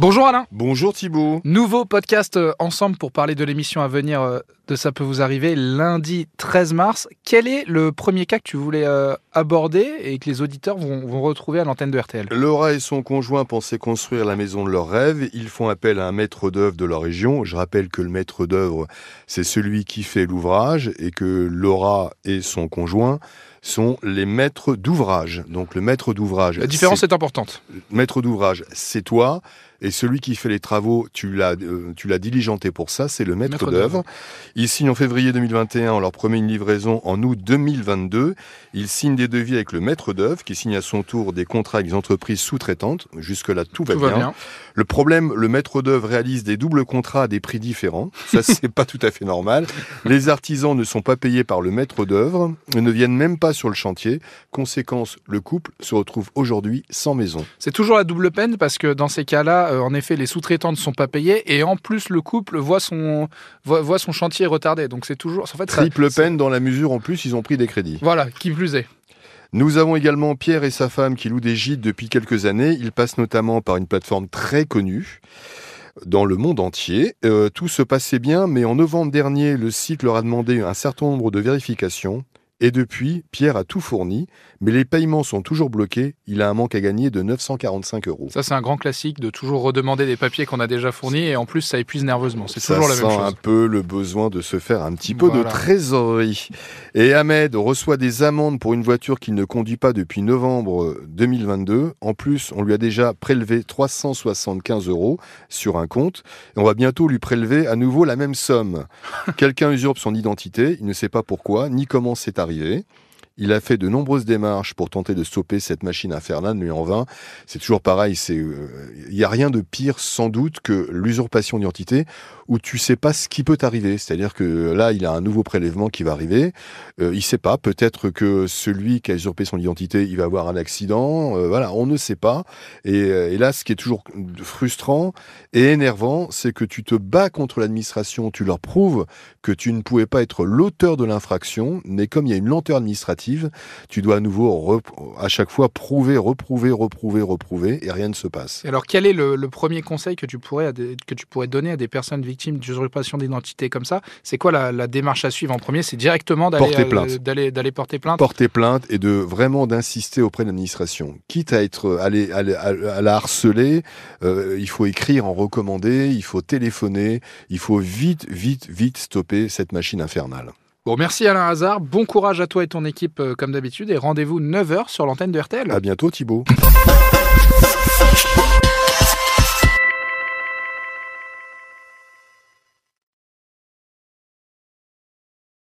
Bonjour Alain. Bonjour Thibault. Nouveau podcast euh, ensemble pour parler de l'émission à venir euh, de Ça peut vous arriver lundi 13 mars. Quel est le premier cas que tu voulais euh, aborder et que les auditeurs vont, vont retrouver à l'antenne de RTL Laura et son conjoint pensaient construire la maison de leurs rêves. Ils font appel à un maître d'œuvre de leur région. Je rappelle que le maître d'œuvre, c'est celui qui fait l'ouvrage et que Laura et son conjoint sont les maîtres d'ouvrage. Donc le maître d'ouvrage. La différence est importante. Maître d'ouvrage, c'est toi. Et celui qui fait les travaux, tu l'as, euh, tu l'as diligenté pour ça, c'est le maître, Maître d'œuvre. Ils signent en février 2021, on leur promet une livraison en août 2022. Ils signent des devis avec le maître d'œuvre, qui signe à son tour des contrats avec des entreprises sous-traitantes. Jusque-là, tout, va, Tout bien. va bien. Le problème, le maître d'œuvre réalise des doubles contrats à des prix différents. Ça, c'est pas tout à fait normal. Les artisans ne sont pas payés par le maître d'œuvre, ne viennent même pas sur le chantier. Conséquence, le couple se retrouve aujourd'hui sans maison. C'est toujours la double peine parce que dans ces cas-là, euh, en effet, les sous-traitants ne sont pas payés et en plus le couple voit son, voit, voit son chantier retardé. Donc c'est toujours... En fait, Triple peine dans la mesure, en plus, ils ont pris des crédits. Voilà, qui plus est. Nous avons également Pierre et sa femme qui louent des gîtes depuis quelques années. Ils passent notamment par une plateforme très connue dans le monde entier. Euh, tout se passait bien, mais en novembre dernier, le site leur a demandé un certain nombre de vérifications. Et depuis, Pierre a tout fourni, mais les paiements sont toujours bloqués. Il a un manque à gagner de 945 euros. Ça, c'est un grand classique de toujours redemander des papiers qu'on a déjà fournis et en plus, ça épuise nerveusement. C'est Ça toujours la même sent chose. un peu le besoin de se faire un petit peu Voilà. de trésorerie. Et Ahmed reçoit des amendes pour une voiture qu'il ne conduit pas depuis novembre 2022. En plus, on lui a déjà prélevé 375 euros sur un compte. Et on va bientôt lui prélever à nouveau la même somme. Quelqu'un usurpe son identité. Il ne sait pas pourquoi, ni comment c'est arrivé arrivé. Il a fait de nombreuses démarches pour tenter de stopper cette machine infernale, mais en vain. C'est toujours pareil. Euh, il n'y a rien de pire, sans doute, que l'usurpation d'identité, où tu sais pas ce qui peut t'arriver. C'est-à-dire que là, il a un nouveau prélèvement qui va arriver. Euh, il sait pas. Peut-être que celui qui a usurpé son identité, il va avoir un accident. Euh, voilà, on ne sait pas. Et, euh, et là, ce qui est toujours frustrant et énervant, c'est que tu te bats contre l'administration. Tu leur prouves que tu ne pouvais pas être l'auteur de l'infraction, mais comme il y a une lenteur administrative, tu dois à nouveau, à chaque fois, prouver, reprouver, reprouver, reprouver, et rien ne se passe. Et alors, quel est le, le premier conseil que tu pourrais des- que tu pourrais donner à des personnes victimes d'usurpation d'identité comme ça? C'est quoi la, la démarche à suivre en premier? C'est directement d'aller Porter euh, plainte. d'aller d'aller porter plainte? porter plainte et de vraiment d'insister auprès de l'administration. Quitte à être à, les- à, la- à la harceler, euh, il faut écrire en recommandé, il faut téléphoner, il faut vite, vite, vite stopper cette machine infernale. Bon, merci Alain Hazard. Bon courage à toi et ton équipe, euh, comme d'habitude. Et rendez-vous 9h sur l'antenne de RTL. À bientôt, Thibaut.